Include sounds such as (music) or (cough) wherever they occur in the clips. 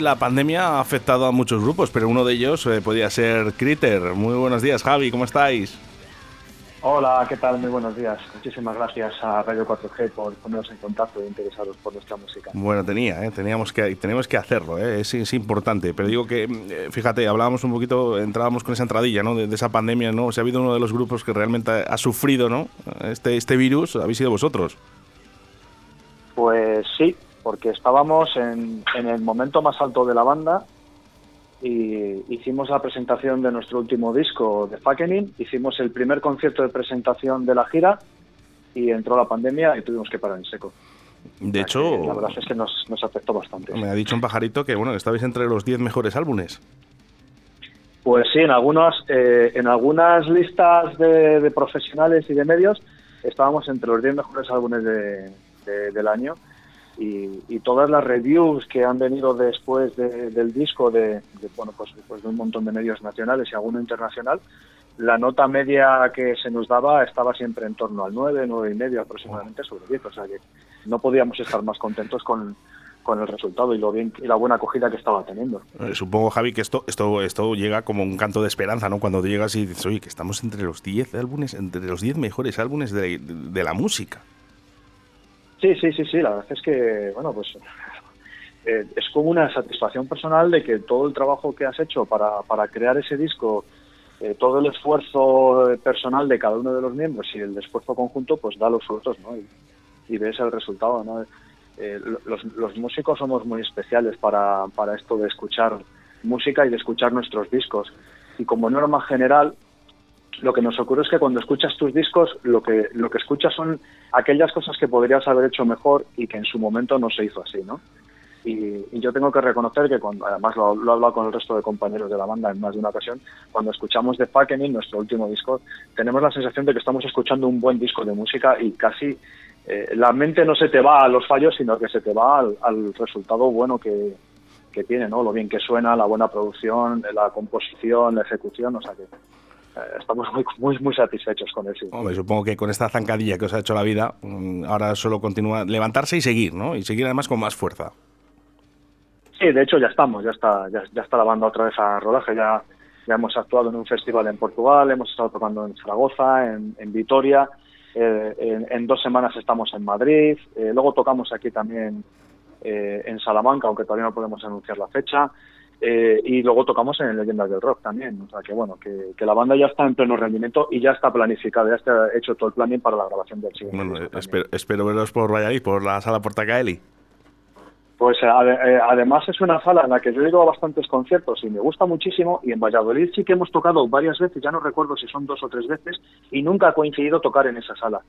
Que la pandemia ha afectado a muchos grupos, pero uno de ellos eh, podía ser Critter. Muy buenos días, Javi, ¿cómo estáis? Hola, ¿qué tal? Muy buenos días. Muchísimas gracias a Radio 4G por ponernos en contacto e interesados por nuestra música. Bueno, tenía, ¿eh? teníamos que, tenemos que hacerlo, ¿eh? es, es, importante. Pero digo que, eh, fíjate, hablábamos un poquito, entrábamos con esa entradilla ¿no? de, de, esa pandemia, ¿no? Si ha habido uno de los grupos que realmente ha sufrido ¿no? este, este virus, habéis sido vosotros. Pues sí, porque estábamos en, en el momento más alto de la banda y hicimos la presentación de nuestro último disco de Fuckening, hicimos el primer concierto de presentación de la gira y entró la pandemia y tuvimos que parar en seco. De hecho, la verdad es que nos, nos, afectó bastante. Me ha dicho un pajarito que bueno, estabais entre los 10 mejores álbumes. Pues sí, en algunas, eh, en algunas listas de, de, profesionales y de medios estábamos entre los 10 mejores álbumes de, de, del año y, y, todas las reviews que han venido después de, del disco de, de, bueno pues después de un montón de medios nacionales y alguno internacional la nota media que se nos daba estaba siempre en torno al 9, 9 y medio aproximadamente sobre 10 o sea que no podíamos estar más contentos con, con el resultado y lo bien y la buena acogida que estaba teniendo. Eh, supongo, Javi, que esto, esto, esto llega como un canto de esperanza, ¿no? Cuando llegas y dices, oye, que estamos entre los 10 álbumes, entre los 10 mejores álbumes de, de la música. Sí, sí, sí, sí, la verdad es que, bueno, pues eh, es como una satisfacción personal de que todo el trabajo que has hecho para, para crear ese disco, eh, todo el esfuerzo personal de cada uno de los miembros y el esfuerzo conjunto, pues da los frutos, ¿no? Y, ves el resultado, ¿no? Eh, los, los, músicos somos muy especiales para, para esto de escuchar música y de escuchar nuestros discos. Y como norma general, lo que nos ocurre es que cuando escuchas tus discos, lo que, lo que escuchas son aquellas cosas que podrías haber hecho mejor y que en su momento no se hizo así, ¿no? Y, y yo tengo que reconocer que, cuando, además lo, lo, he hablado con el resto de compañeros de la banda en más de una ocasión, cuando escuchamos The Fucking, nuestro último disco, tenemos la sensación de que estamos escuchando un buen disco de música y casi eh, la mente no se te va a los fallos, sino que se te va al, resultado bueno que, que tiene, ¿no? Lo bien que suena, la buena producción, la composición, la ejecución, o sea que estamos muy, muy, muy satisfechos con eso. Hombre, supongo que con esta zancadilla que os ha hecho la vida, mm, ahora solo continúa levantarse y seguir, ¿no? Y seguir además con más fuerza. Sí, de hecho ya estamos, ya está, ya, ya está la banda otra vez a rodaje, ya, ya hemos actuado en un festival en Portugal, hemos estado tocando en Zaragoza, en, en Vitoria, eh, en, en, dos semanas estamos en Madrid, eh, luego tocamos aquí también eh, en Salamanca, aunque todavía no podemos anunciar la fecha. Eh, y luego tocamos en Leyendas del Rock también, o sea que bueno, que, que, la banda ya está en pleno rendimiento y ya está planificada, ya está hecho todo el planning para la grabación del siguiente. Bueno, espero, espero, veros por Valladolid, por la sala Portacaeli. Pues eh, además es una sala en la que yo he ido a bastantes conciertos y me gusta muchísimo y en Valladolid sí que hemos tocado varias veces, ya no recuerdo si son dos o tres veces y nunca ha coincidido tocar en esa sala.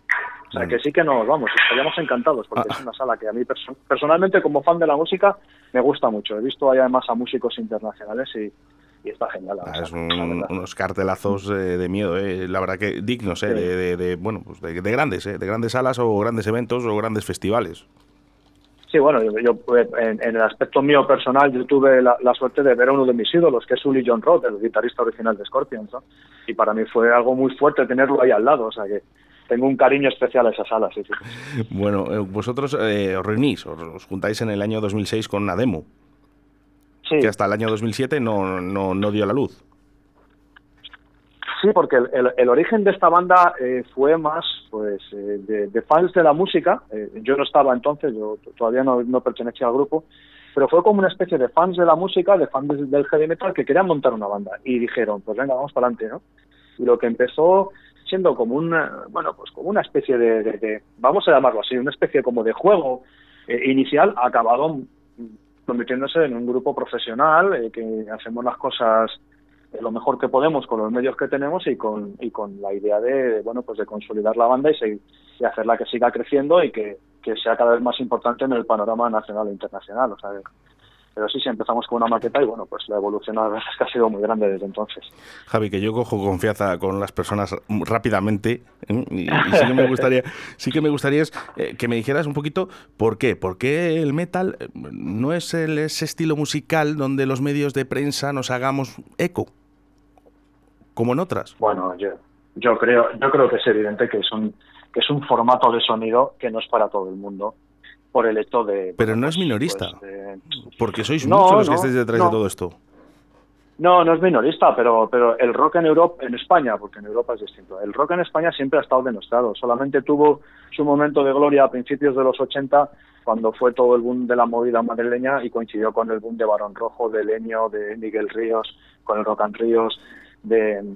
O sea que sí que nos vamos, estaríamos encantados porque ah. es una sala que a mí perso personalmente como fan de la música me gusta mucho. He visto ahí además a músicos internacionales y, y está genial. Ah, es un, unos cartelazos eh, de miedo, eh. la verdad que dignos, eh, sí. de, de, de, bueno, pues de, de grandes, eh, de grandes salas o grandes eventos o grandes festivales. Sí, bueno, yo, yo en, en, el aspecto mío personal, yo tuve la, la, suerte de ver a uno de mis ídolos, que es Uli John Roth, el guitarrista original de Scorpions, ¿no? Y para mí fue algo muy fuerte tenerlo ahí al lado, o sea que tengo un cariño especial a esa sala, sí, sí. (laughs) Bueno, eh, vosotros eh, os reunís, os, os, juntáis en el año 2006 con una demo, sí. que hasta el año 2007 no, no, no dio la luz. Sí, porque el, el, el, origen de esta banda eh, fue más pues eh, de, de, fans de la música. Eh, yo no estaba entonces, yo todavía no, no pertenecía al grupo. pero fue como una especie de fans de la música, de fans del heavy metal que querían montar una banda y dijeron, pues venga, vamos para adelante, ¿no? Y lo que empezó siendo como una, bueno, pues como una especie de, vamos a llamarlo así, una especie como de juego eh, inicial, acabado convirtiéndose en un grupo profesional eh, que hacemos las cosas lo mejor que podemos con los medios que tenemos y con y con la idea de, bueno pues de consolidar la banda y, seguir, y hacerla que siga creciendo y que, que, sea cada vez más importante en el panorama nacional e internacional o sea pero sí, sí, empezamos con una maqueta y bueno, pues la evolución la verdad es que ha sido muy grande desde entonces. Javi, que yo cojo confianza con las personas rápidamente ¿eh? y, sí que me gustaría, sí que me gustaría eh, que me dijeras un poquito por qué, por qué el metal eh, no es el, ese estilo musical donde los medios de prensa nos hagamos eco como en otras? Bueno, yo, yo creo, yo creo que es evidente que es un que es un formato de sonido que no es para todo el mundo por el hecho de. Pero no es pues, minorista, pues, porque sois muchos los que estáis detrás de todo esto. No, no es minorista, pero, pero el rock en Europa, en España, porque en Europa es distinto. El rock en España siempre ha estado denostado. Solamente tuvo su momento de gloria a principios de los 80, cuando fue todo el boom de la movida madrileña y coincidió con el boom de Barón Rojo, de Leño, de Miguel Ríos, con el Rock and Ríos, de,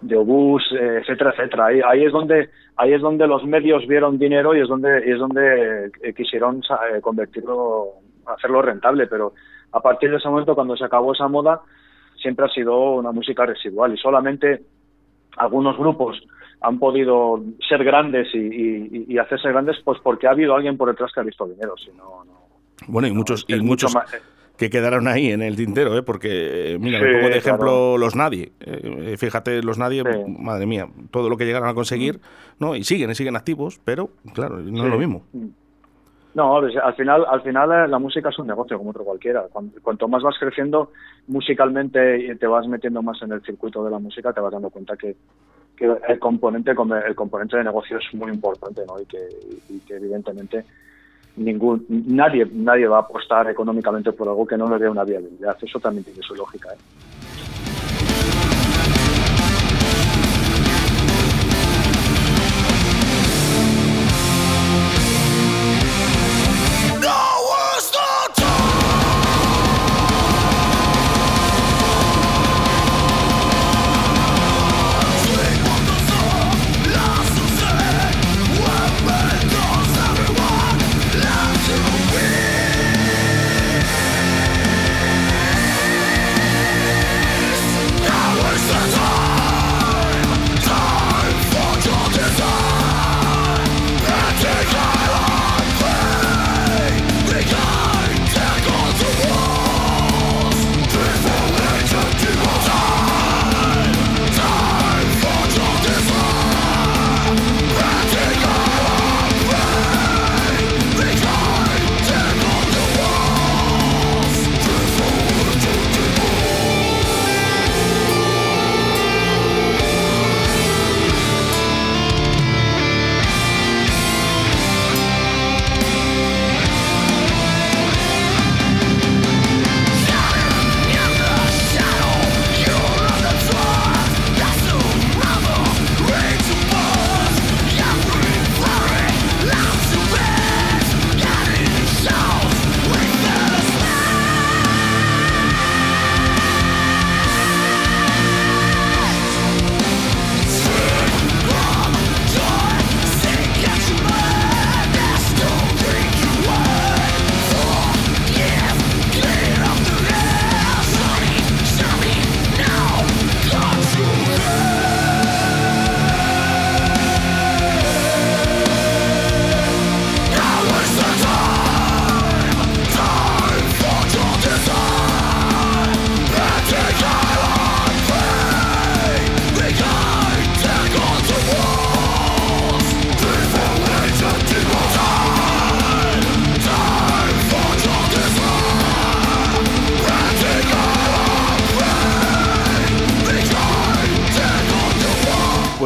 de Obús, etcétera, etcétera. Ahí, ahí es donde ahí es donde los medios vieron dinero y es donde es donde eh, quisieron eh, convertirlo, hacerlo rentable. Pero a partir de ese momento, cuando se acabó esa moda, siempre ha sido una música residual y solamente algunos grupos han podido ser grandes y, hacerse grandes, pues porque ha habido alguien por detrás que ha visto dinero. Si no, no bueno, y muchos, y muchos, que quedaron ahí en el tintero, ¿eh? porque, mira, me pongo de ejemplo los Nadie. Eh, fíjate, los Nadie, madre mía, todo lo que llegaron a conseguir, ¿no? Y siguen, y siguen activos, pero, claro, no es lo mismo. No, al final, al final eh, la música es un negocio como otro cualquiera. Cuanto, más vas creciendo musicalmente y te vas metiendo más en el circuito de la música, te vas dando cuenta que, que el componente el componente de negocio es muy importante, ¿no? Y que, y que evidentemente ningún nadie nadie va a apostar económicamente por algo que no le dé una viabilidad. Eso también tiene su lógica. ¿eh?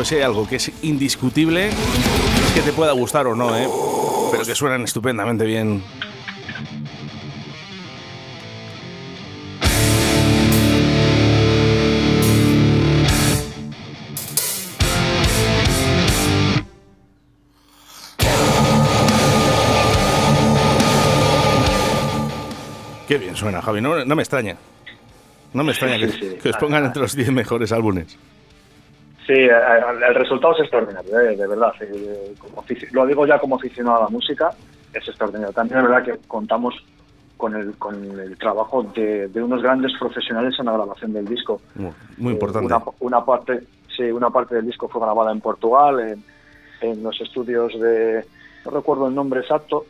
Si hay algo que es indiscutible, es que te pueda gustar o no, ¿eh? pero que suenan estupendamente bien. Qué bien suena, Javi. No, me extraña. No me extraña que, os pongan entre los 10 mejores álbumes. Sí, el resultado es extraordinario, eh, de verdad. lo digo ya como aficionado a la música, es extraordinario. También es verdad que contamos con el, con el trabajo de, unos grandes profesionales en la grabación del disco. Muy, importante. una, parte, sí, una parte del disco fue grabada en Portugal, en, en los estudios de, no recuerdo el nombre exacto,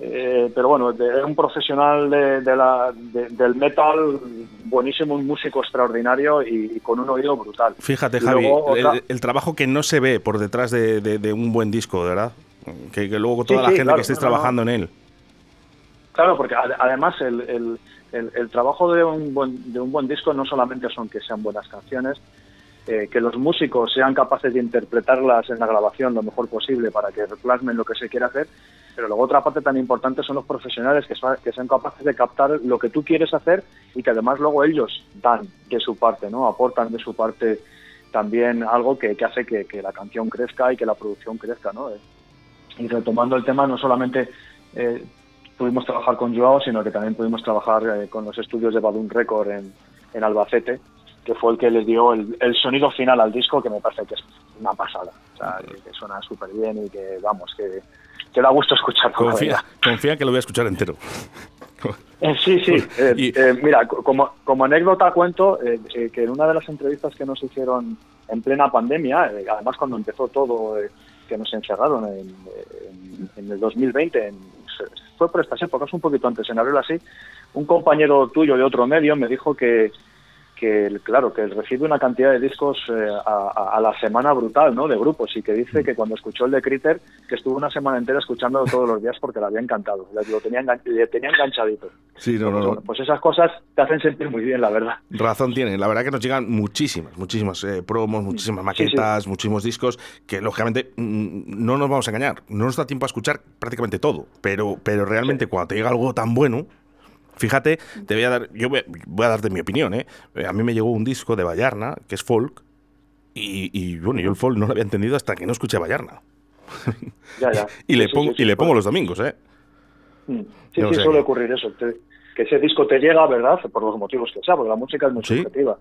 eh, pero bueno, de, un profesional de, la, del metal, buenísimo, un músico extraordinario y, con un oído brutal. Fíjate, Javi, el, trabajo que no se ve por detrás de, un buen disco, ¿verdad? Que, luego toda la gente que estéis trabajando en él. Claro, porque además el, el, trabajo de un, buen, de un buen disco no solamente son que sean buenas canciones, eh, que los músicos sean capaces de interpretarlas en la grabación lo mejor posible para que plasmen lo que se quiere hacer, pero luego otra parte tan importante son los profesionales que, que sean capaces de captar lo que tú quieres hacer y que además luego ellos dan de su parte, ¿no? Aportan de su parte también algo que, hace que, la canción crezca y que la producción crezca, ¿no? Y retomando el tema, no solamente eh, pudimos trabajar con Joao, sino que también pudimos trabajar eh, con los estudios de Balloon Record en, en Albacete, que fue el que les dio el, sonido final al disco, que me parece que es una pasada. O sea, que suena súper bien y que, vamos, que que da gusto escuchar. Confía, confía que lo voy a escuchar entero. Eh, sí, sí. (laughs) Eh, eh, mira, como, como anécdota cuento que en una de las entrevistas que nos hicieron en plena pandemia, además cuando empezó todo, que nos encerraron en, en, el 2020, fue por estas épocas, un poquito antes, en abril así, un compañero tuyo de otro medio me dijo que, que claro, que recibe una cantidad de discos eh, a, la semana brutal, ¿no? De grupos y que dice que cuando escuchó el de Critter, que estuvo una semana entera escuchándolo todos los días porque le había encantado, lo tenía, le tenía enganchadito. Sí, no, no, pues esas cosas te hacen sentir muy bien, la verdad. Razón tiene, la verdad que nos llegan muchísimas, muchísimas eh, promos, muchísimas maquetas, muchísimos discos que lógicamente mm, no nos vamos a engañar, no nos da tiempo a escuchar prácticamente todo, pero, pero realmente cuando te llega algo tan bueno, Fíjate, te voy a dar, yo voy, a darte mi opinión, ¿eh? A mí me llegó un disco de Bayarna, que es folk, y, bueno, yo el folk no lo había entendido hasta que no escuché a Bayarna. Ya, ya. (laughs) y le pongo, y le pongo los domingos, ¿eh? Mm. Sí, sí, suele ocurrir eso. que ese disco te llega, ¿verdad? Por los motivos que sea, porque la música es muy subjetiva.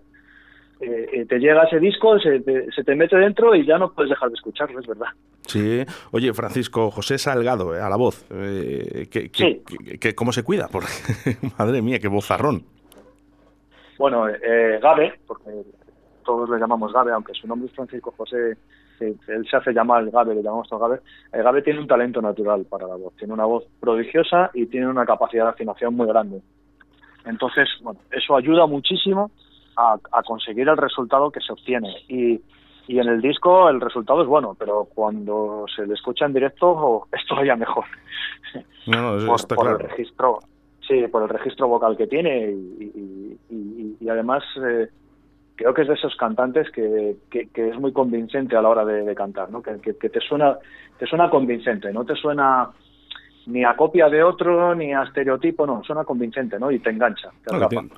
Eh, eh, te llega ese disco, se te, mete dentro y ya no puedes dejar de escucharlo, es verdad. Sí, oye, Francisco José Salgado, eh, a la voz, que, ¿cómo se cuida? (laughs) Porque, madre mía, qué vozarrón. Bueno, Gabe, porque todos le llamamos Gabe, aunque su nombre es Francisco José, él se hace llamar Gabe, le llamamos todo Gabe. Gabe tiene un talento natural para la voz, tiene una voz prodigiosa y tiene una capacidad de afinación muy grande. Entonces, bueno, eso ayuda muchísimo a, conseguir el resultado que se obtiene. Y, y en el disco el resultado es bueno, pero cuando se le escucha en directo es todavía mejor. No, por, por el registro, sí, por el registro vocal que tiene y, y, además eh, creo que es de esos cantantes que, que, es muy convincente a la hora de, cantar, ¿no? Que, que, te suena te suena convincente, no te suena ni a copia de otro, ni a estereotipo, no, suena convincente, ¿no? Y te engancha.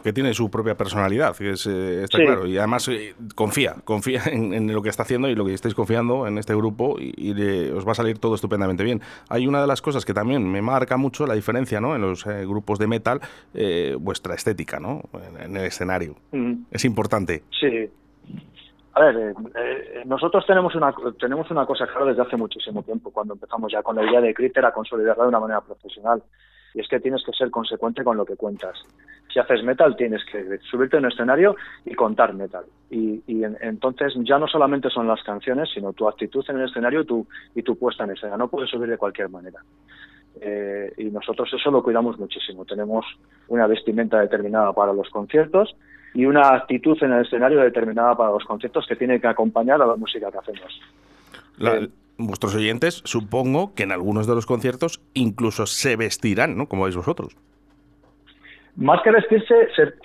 que, tiene, su propia personalidad, que es, eh, está claro. Y además eh, confía, confía en, lo que está haciendo y lo que estáis confiando en este grupo y, os va a salir todo estupendamente bien. Hay una de las cosas que también me marca mucho la diferencia, ¿no? En los eh, grupos de metal, vuestra estética, ¿no? En, el escenario. Mm. Es importante. Sí, a ver, eh, eh, nosotros tenemos una, tenemos una cosa clara desde hace muchísimo tiempo, cuando empezamos ya con la idea de Critter a consolidarla de una manera profesional. Y es que tienes que ser consecuente con lo que cuentas. Si haces metal, tienes que subirte en un escenario y contar metal. Y, entonces ya no solamente son las canciones, sino tu actitud en el escenario tu, y tu puesta en escena. No puedes subir de cualquier manera. Eh, y nosotros eso lo cuidamos muchísimo. Tenemos una vestimenta determinada para los conciertos y una actitud en el escenario determinada para los conciertos que tiene que acompañar a la música que hacemos. Eh, vuestros oyentes, supongo que en algunos de los conciertos incluso se vestirán, ¿no? Como veis vosotros. Más que vestirse,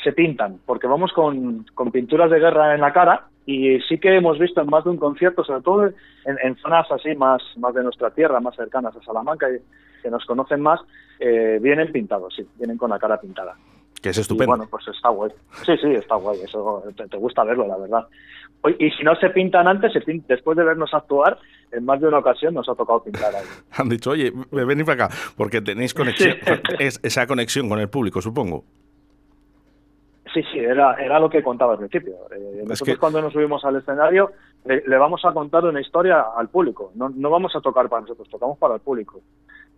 se, pintan, porque vamos con, pinturas de guerra en la cara y sí que hemos visto en más de un concierto, sobre todo en, zonas así más, más de nuestra tierra, más cercanas a Salamanca, que nos conocen más, eh, vienen pintados, sí, vienen con la cara pintada que es estupendo. bueno, pues está guay. Sí, sí, está guay. Eso te, gusta verlo, la verdad. Y si no se pintan antes, se después de vernos actuar, en más de una ocasión nos ha tocado pintar ahí. (laughs) Han dicho, oye, venid para acá, porque tenéis conexión, (laughs) es, esa conexión con el público, supongo. Sí, sí, era, era lo que contaba al principio. Eh, nosotros cuando nos subimos al escenario le, vamos a contar una historia al público, no, no vamos a tocar para nosotros, tocamos para el público.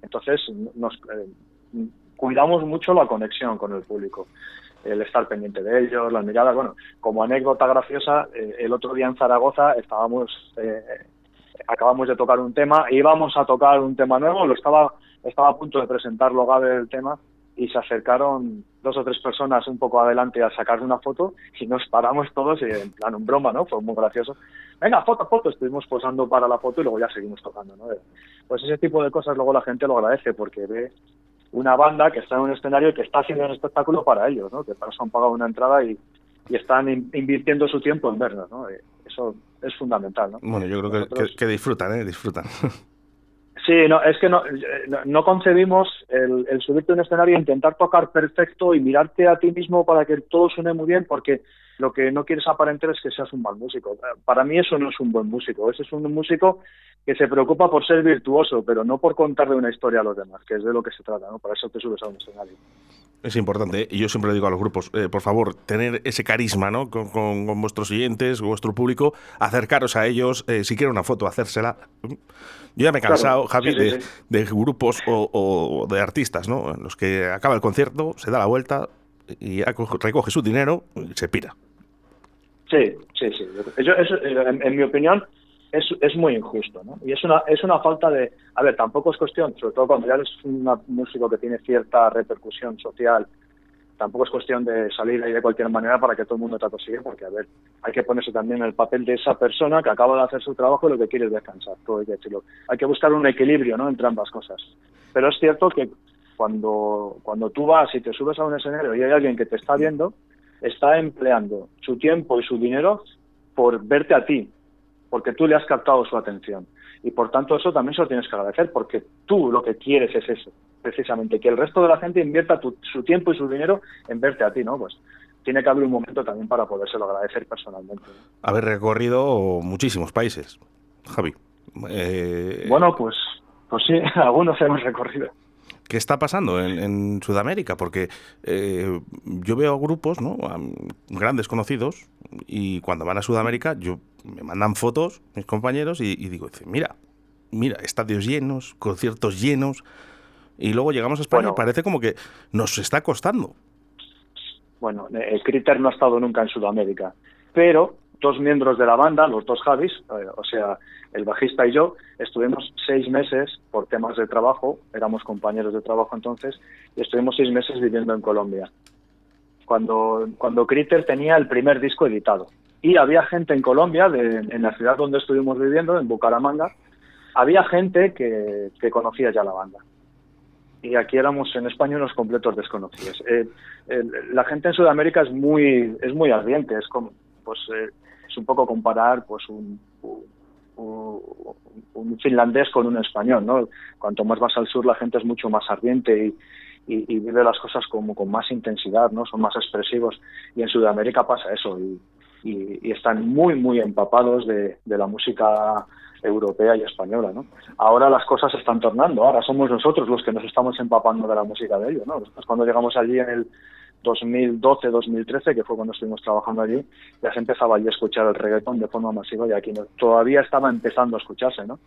Entonces nos eh, cuidamos mucho la conexión con el público el estar pendiente de ellos, las miradas. Bueno, como anécdota graciosa, eh, el otro día en Zaragoza estábamos, eh, acabamos de tocar un tema, íbamos a tocar un tema nuevo, lo estaba, estaba a punto de presentarlo Gabe el tema y se acercaron dos o tres personas un poco adelante a sacar una foto y nos paramos todos y en plan un broma, ¿no? Fue muy gracioso. Venga, foto, foto, estuvimos posando para la foto y luego ya seguimos tocando, ¿no? Pues ese tipo de cosas luego la gente lo agradece porque ve una banda que está en un escenario y que está haciendo un espectáculo para ellos, ¿no? que para eso han pagado una entrada y, están invirtiendo su tiempo en vernos. ¿no? Eh, eso es fundamental. ¿no? Bueno, yo creo que, disfrutan, ¿eh? disfrutan. (laughs) Sí, no, es que no, no concebimos el, el subirte a un escenario e intentar tocar perfecto y mirarte a ti mismo para que todo suene muy bien, porque lo que no quieres aparentar es que seas un mal músico. Para mí eso no es un buen músico, ese es un músico que se preocupa por ser virtuoso, pero no por contarle una historia a los demás, que es de lo que se trata, ¿no? Para eso te subes a un escenario. Es importante, y yo siempre le digo a los grupos, eh, por favor, tener ese carisma, ¿no? Con, con, vuestros siguientes, vuestro público, acercaros a ellos, eh, si quieren una foto, hacérsela. Yo ya me he cansado, Javi, de, grupos o, de artistas, ¿no? En los que acaba el concierto, se da la vuelta y recoge su dinero y se pira. Sí, sí, sí. en, mi opinión, es, es muy injusto, ¿no? Y es una, es una falta de... A ver, tampoco es cuestión, sobre todo cuando ya eres un músico que tiene cierta repercusión social, tampoco es cuestión de salir ahí de cualquier manera para que todo el mundo te consiga, porque, a ver, hay que ponerse también en el papel de esa persona que acaba de hacer su trabajo y lo que quiere es descansar, todo hay que decirlo. Hay que buscar un equilibrio, ¿no?, entre ambas cosas. Pero es cierto que cuando, cuando tú vas y te subes a un escenario y hay alguien que te está viendo, está empleando su tiempo y su dinero por verte a ti, porque tú le has captado su atención. Y por tanto eso también se lo tienes que agradecer, porque tú lo que quieres es eso, precisamente, que el resto de la gente invierta su tiempo y su dinero en verte a ti, ¿no? Pues tiene que haber un momento también para podérselo agradecer personalmente. Haber recorrido muchísimos países, Javi. Eh, bueno, pues, pues sí, (laughs) algunos hemos recorrido qué está pasando en, Sudamérica, porque eh, yo veo grupos, ¿no? grandes conocidos, y cuando van a Sudamérica, yo me mandan fotos mis compañeros y, digo, mira, mira, estadios llenos, conciertos llenos, y luego llegamos a España y parece como que nos está costando. Bueno, el Critter no ha estado nunca en Sudamérica, pero dos miembros de la banda, los dos Javis, eh, o sea, el bajista y yo, estuvimos seis meses por temas de trabajo, éramos compañeros de trabajo entonces, y estuvimos seis meses viviendo en Colombia. Cuando, cuando Critter tenía el primer disco editado. Y había gente en Colombia, en la ciudad donde estuvimos viviendo, en Bucaramanga, había gente que, que conocía ya la banda y aquí éramos en España unos completos desconocidos. Eh, la gente en Sudamérica es muy es muy ardiente, es como pues eh, un poco comparar pues un, un, finlandés con un español, ¿no? Cuanto más vas al sur la gente es mucho más ardiente y, vive las cosas como con más intensidad, ¿no? Son más expresivos y en Sudamérica pasa eso y, están muy muy empapados de, la música europea y española, ¿no? Ahora las cosas están tornando, ahora somos nosotros los que nos estamos empapando de la música de ellos, ¿no? cuando llegamos allí en el 2012-2013, que fue cuando estuvimos trabajando allí, ya se empezaba a escuchar el reggaetón de forma masiva y aquí no, todavía estaba empezando a escucharse, ¿no?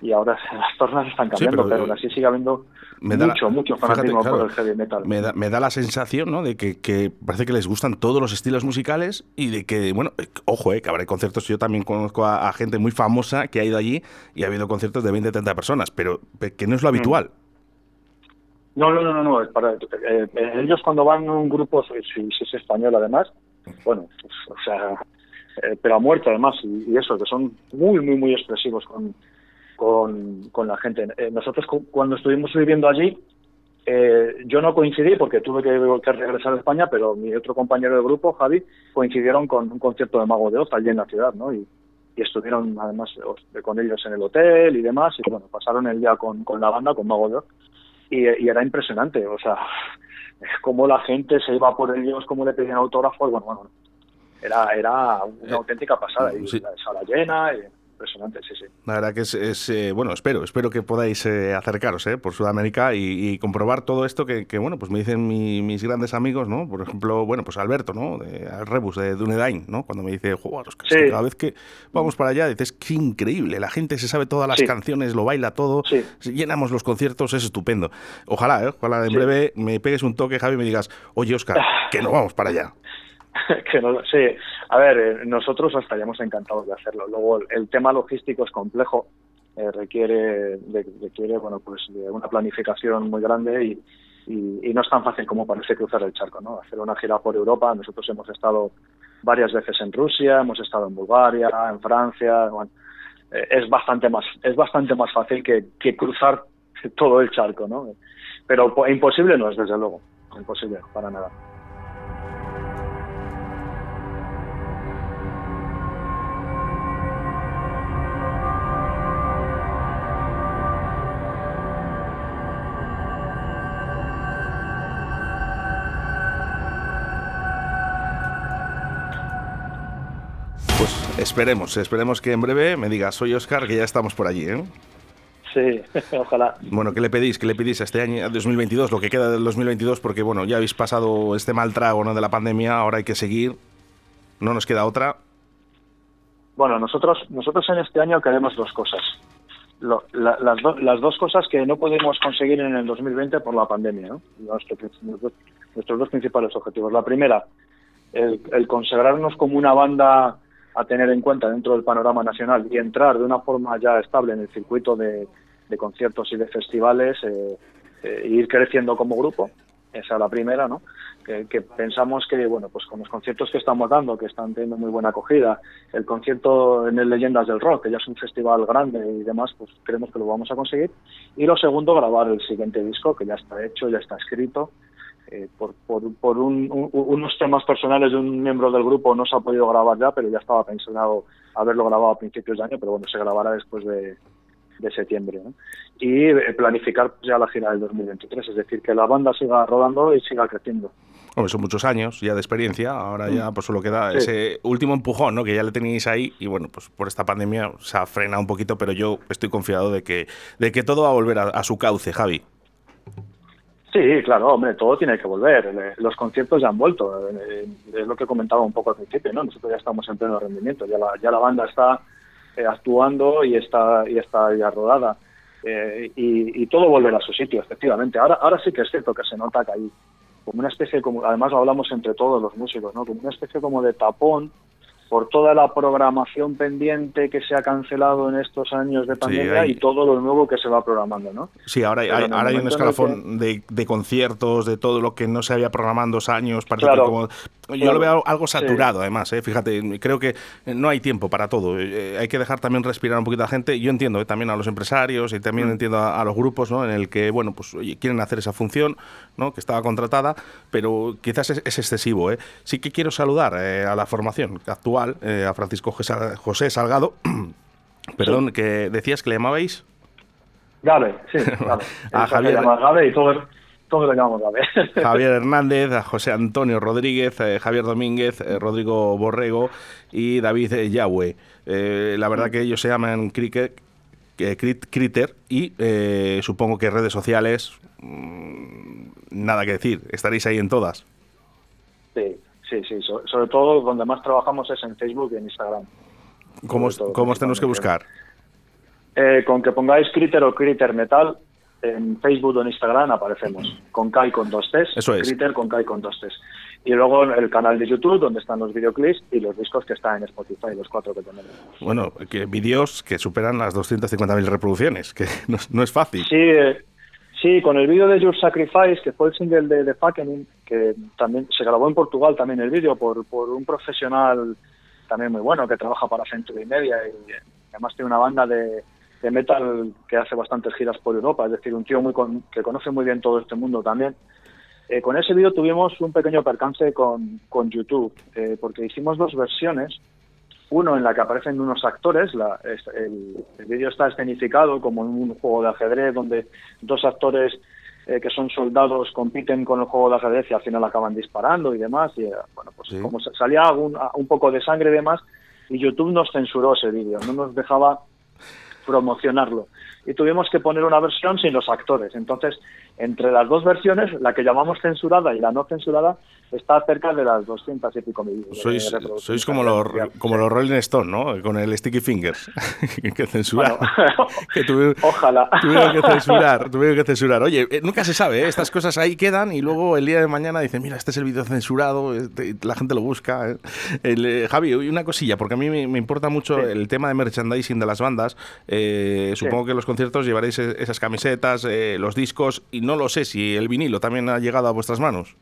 Y ahora (laughs) las tornas están cambiando, pero, aún así sigue habiendo mucho, mucho fanatismo por el heavy metal. Me da, me da la sensación, ¿no? De que, que, parece que les gustan todos los estilos musicales y de que, bueno, eh, ojo, eh, que habrá conciertos, yo también conozco a, gente muy famosa que ha ido allí y ha habido conciertos de 20, 30 personas, pero que no es lo mm. No, no, no, no, para, eh, ellos cuando van a un grupo, si, es español además, bueno, pues, o sea, eh, pero a muerte además, y, eso, que son muy, muy, muy expresivos con, con, la gente. Eh, nosotros cuando estuvimos viviendo allí, yo no coincidí porque tuve que, regresar a España, pero mi otro compañero de grupo, Javi, coincidieron con un concierto de Mago de Oz allí en la ciudad, ¿no? Y, estuvieron además con ellos en el hotel y demás, y bueno, pasaron el día con, con la banda, con Mago de Oz y, era impresionante, o sea, cómo la gente se iba por ellos, cómo le pedían autógrafos, bueno, bueno, era, era una auténtica pasada. Y la sala llena. Y, impresionante, sí, sí. La verdad que es, eh, bueno, espero, espero que podáis eh, acercaros eh, por Sudamérica y, comprobar todo esto que, bueno, pues me dicen mis grandes amigos, ¿no? Por ejemplo, bueno, pues Alberto, ¿no? De Rebus, de Dunedain, ¿no? Cuando me dice, jugar, cada vez que vamos para allá, dices, qué increíble, la gente se sabe todas las canciones, lo baila todo, llenamos los conciertos, es estupendo. Ojalá, ¿eh? Ojalá en breve me pegues un toque, Javi, y me digas, oye, Oscar, (sighs) que no vamos para allá. (laughs) que no, sí, a ver, eh, nosotros estaríamos encantados de hacerlo. Luego, el, tema logístico es complejo, eh, requiere, requiere bueno, pues una planificación muy grande y, y, no es tan fácil como parece cruzar el charco, ¿no? Hacer una gira por Europa, nosotros hemos estado varias veces en Rusia, hemos estado en Bulgaria, en Francia, bueno, eh, es bastante más, es bastante más fácil que, que cruzar todo el charco, ¿no? Pero imposible no es, desde luego, imposible, para nada. Esperemos, esperemos que en breve me digas, soy Oscar, que ya estamos por allí, ¿eh? Sí, (laughs) ojalá. Bueno, ¿qué le pedís? ¿Qué le pedís a este año 2022? Lo que queda del 2022, porque bueno, ya habéis pasado este mal trago ¿no? de la pandemia, ahora hay que seguir, no nos queda otra. Bueno, nosotros, nosotros en este año queremos dos cosas. las, las, dos cosas que no pudimos conseguir en el 2020 por la pandemia, ¿no? nuestros dos principales objetivos. La primera, el, el consagrarnos como una banda a tener en cuenta dentro del panorama nacional y entrar de una forma ya estable en el circuito de, conciertos y de festivales eh, e ir creciendo como grupo. Esa es la primera, ¿no? Que, pensamos que, bueno, pues con los conciertos que estamos dando, que están teniendo muy buena acogida, el concierto en el Leyendas del Rock, que ya es un festival grande y demás, pues creemos que lo vamos a conseguir. Y lo segundo, grabar el siguiente disco, que ya está hecho, ya está escrito, eh, por, por, unos temas personales de un miembro del grupo no se ha podido grabar ya, pero ya estaba pensado haberlo grabado a principios de año, pero bueno, se grabará después de, septiembre. Y eh, planificar ya la gira del 2023, es decir, que la banda siga rodando y siga creciendo. son muchos años ya de experiencia, ahora ya mm. pues solo queda ese último empujón, ¿no? Que ya le tenéis ahí y bueno, pues por esta pandemia se ha frenado un poquito, pero yo estoy confiado de que, de que todo va a volver a su cauce, Javi. Sí, claro, hombre, todo tiene que volver. Eh, los conciertos ya han vuelto. Eh, es lo que comentaba un poco al principio, ¿no? Nosotros ya estamos en pleno rendimiento. Ya la, ya la banda está eh, actuando y está, y está ya rodada. y, todo volverá a su sitio, efectivamente. Ahora, ahora sí que es cierto que se nota que hay como una especie, como además lo hablamos entre todos los músicos, ¿no? Como una especie como de tapón por toda la programación pendiente que se ha cancelado en estos años de pandemia y todo lo nuevo que se va programando, ¿no? Sí, ahora, hay, ahora hay un escalafón de, de, conciertos, de todo lo que no se había programado dos años. Claro, como, yo lo veo algo saturado, además. ¿eh? Fíjate, creo que no hay tiempo para todo. Eh, hay que dejar también respirar un poquito a la gente. Yo entiendo ¿eh? también a los empresarios y también mm. entiendo a, los grupos ¿no? en el que, bueno, pues quieren hacer esa función ¿no? que estaba contratada, pero quizás es, excesivo. ¿eh? Sí que quiero saludar a la formación actual, a Francisco José Salgado. (clears throat) Perdón, que decías que le llamabais. Gabe, sí, (laughs) a Javier. Gabe y todo (laughs) (laughs) Javier Hernández, a José Antonio Rodríguez, eh, Javier Domínguez, eh, Rodrigo Borrego y David Yahweh. Eh, la verdad que ellos se llaman Cricket, Critter y supongo que redes sociales, mm, nada que decir, estaréis ahí en todas. Sí, sí, sí. sobre todo donde más trabajamos es en Facebook y en Instagram. ¿Cómo, ¿cómo os tenemos que buscar? con que pongáis Critter o Critter Metal, en Facebook o en Instagram aparecemos con Kai con dos T's, Eso es. Twitter con Kai con dos T's. Y luego el canal de YouTube donde están los videoclips y los discos que están en Spotify, los cuatro que tenemos. Bueno, que vídeos que superan las 250.000 reproducciones, que (laughs) no, es fácil. Sí, eh, sí, con el vídeo de Your Sacrifice, que fue el single de, de que también se grabó en Portugal también el vídeo por, por un profesional también muy bueno que trabaja para Century Media y además tiene una banda de de metal que hace bastantes giras por Europa, es decir, un tío muy que conoce muy bien todo este mundo también. Eh, con ese vídeo tuvimos un pequeño percance con, con YouTube, eh, porque hicimos dos versiones, uno en la que aparecen unos actores, la, el, vídeo está escenificado como en un juego de ajedrez donde dos actores eh, que son soldados compiten con el juego de ajedrez y al final acaban disparando y demás. Y eh, bueno, pues como salía un, un poco de sangre y demás, y YouTube nos censuró ese vídeo, no nos dejaba promocionarlo. Y tuvimos que poner una versión sin los actores. Entonces, entre las dos versiones, la que llamamos censurada y la no censurada, está cerca de las 200 y pico mil. Sois, sois como, los, como los Rolling Stone, ¿no? Con el Sticky Fingers, (laughs) que censurar. (laughs) (laughs) Ojalá. Tuvieron que censurar, tuvieron que censurar. Oye, eh, nunca se sabe, ¿eh? estas cosas ahí quedan y luego el día de mañana dicen, mira, este es el vídeo censurado, este, la gente lo busca. ¿eh? El, Javi, una cosilla, porque a mí me, importa mucho el tema de merchandising de las bandas. supongo que en los conciertos llevaréis e, esas camisetas, los discos, y no lo sé si el vinilo también ha llegado a vuestras manos.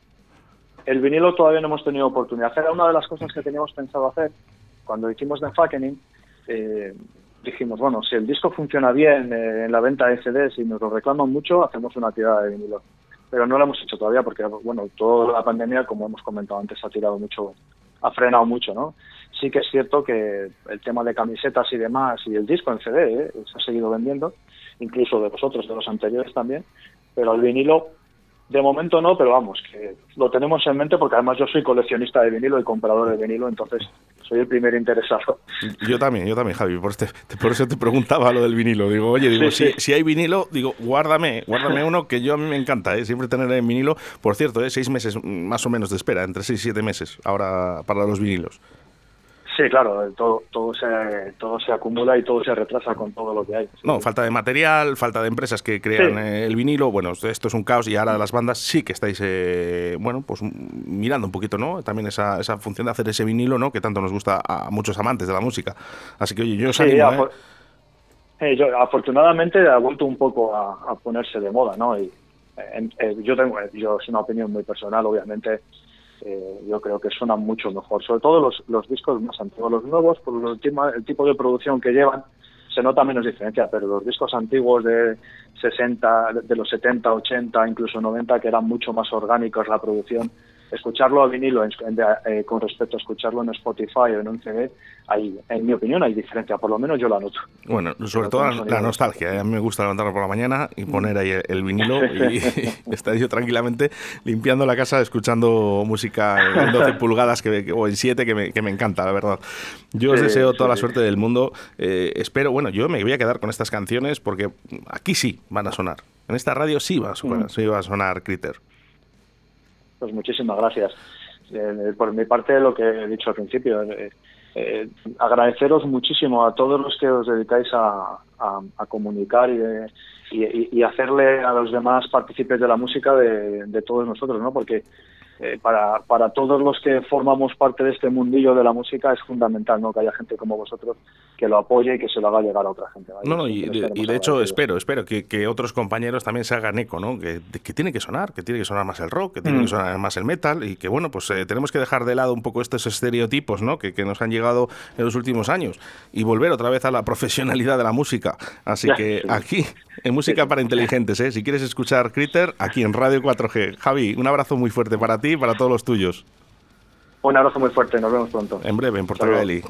El vinilo todavía no hemos tenido oportunidad. Era una de las cosas que teníamos pensado hacer cuando hicimos The Fucking. Eh, dijimos, bueno, si el disco funciona bien eh, en la venta de CDs y nos lo reclaman mucho, hacemos una tirada de vinilo. Pero no lo hemos hecho todavía porque, bueno, toda la pandemia, como hemos comentado antes, ha tirado mucho, ha frenado mucho, ¿no? Sí que es cierto que el tema de camisetas y demás y el disco en CD eh, se ha seguido vendiendo, incluso de vosotros, de los anteriores también, pero el vinilo de momento no, pero vamos, que lo tenemos en mente porque además yo soy coleccionista de vinilo y comprador de vinilo, entonces soy el primer interesado. Yo también, yo también, Javi, por, este, por eso te preguntaba lo del vinilo. Digo, oye, digo, si, hay vinilo, digo, guárdame, guárdame uno que yo a mí me encanta, ¿eh? siempre tener en vinilo. Por cierto, ¿eh? seis meses más o menos de espera, entre seis y siete meses ahora para los vinilos. Sí, claro, todo, todo, se, todo se acumula y todo se retrasa con todo lo que hay. No, falta de material, falta de empresas que crean eh, el vinilo. Bueno, esto es un caos y ahora las bandas sí que estáis, eh, bueno, pues mirando un poquito, ¿no? También esa, esa función de hacer ese vinilo, ¿no? Que tanto nos gusta a muchos amantes de la música. Así que, oye, yo os animo, ¿eh? yo, afortunadamente ha vuelto un poco a, ponerse de moda, ¿no? Y yo tengo, yo es una opinión muy personal, obviamente eh, yo creo que suena mucho mejor. Sobre todo los, los discos más antiguos, los nuevos, por el, el tipo de producción que llevan, se nota menos diferencia, pero los discos antiguos de 60, de los 70, 80, incluso 90, que eran mucho más orgánicos la producción, escucharlo a vinilo eh, con respecto a escucharlo en Spotify o en un CD, hay, en mi opinión hay diferencia, por lo menos yo la noto. Bueno, sobre todo la, nostalgia. ¿eh? A mí me gusta levantarme por la mañana y poner ahí el, vinilo (laughs) y, (laughs) estar yo tranquilamente limpiando la casa escuchando música en (laughs) 12 pulgadas que, o en 7 que me, que me encanta, la verdad. Yo os deseo toda la suerte del mundo. Eh, espero, bueno, yo me voy a quedar con estas canciones porque aquí sí van a sonar. En esta radio sí va a sonar, mm. sí va a sonar Critter. Pues muchísimas gracias. Eh, por mi parte, lo que he dicho al principio, eh, eh, agradeceros muchísimo a todos los que os dedicáis a, comunicar y, y, hacerle a los demás partícipes de la música de, de todos nosotros, ¿no? Porque eh, para, para todos los que formamos parte de este mundillo de la música es fundamental ¿no? que haya gente como vosotros que lo apoye y que se lo haga llegar a otra gente. No, no, y, de, hecho espero, espero que, que, otros compañeros también se hagan eco, ¿no? Que, que, tiene que sonar, que tiene que sonar más el rock, que tiene que mm. sonar más el metal y que bueno, pues eh, tenemos que dejar de lado un poco estos estereotipos ¿no? que, nos han llegado en los últimos años y volver otra vez a la (laughs) profesionalidad de la música. Así que aquí, (laughs) en Música para Inteligentes, ¿eh? si quieres escuchar Critter, aquí en Radio 4G. Javi, un abrazo muy fuerte para ti y para todos los tuyos. Un abrazo muy fuerte, nos vemos pronto. En breve, en Portugal.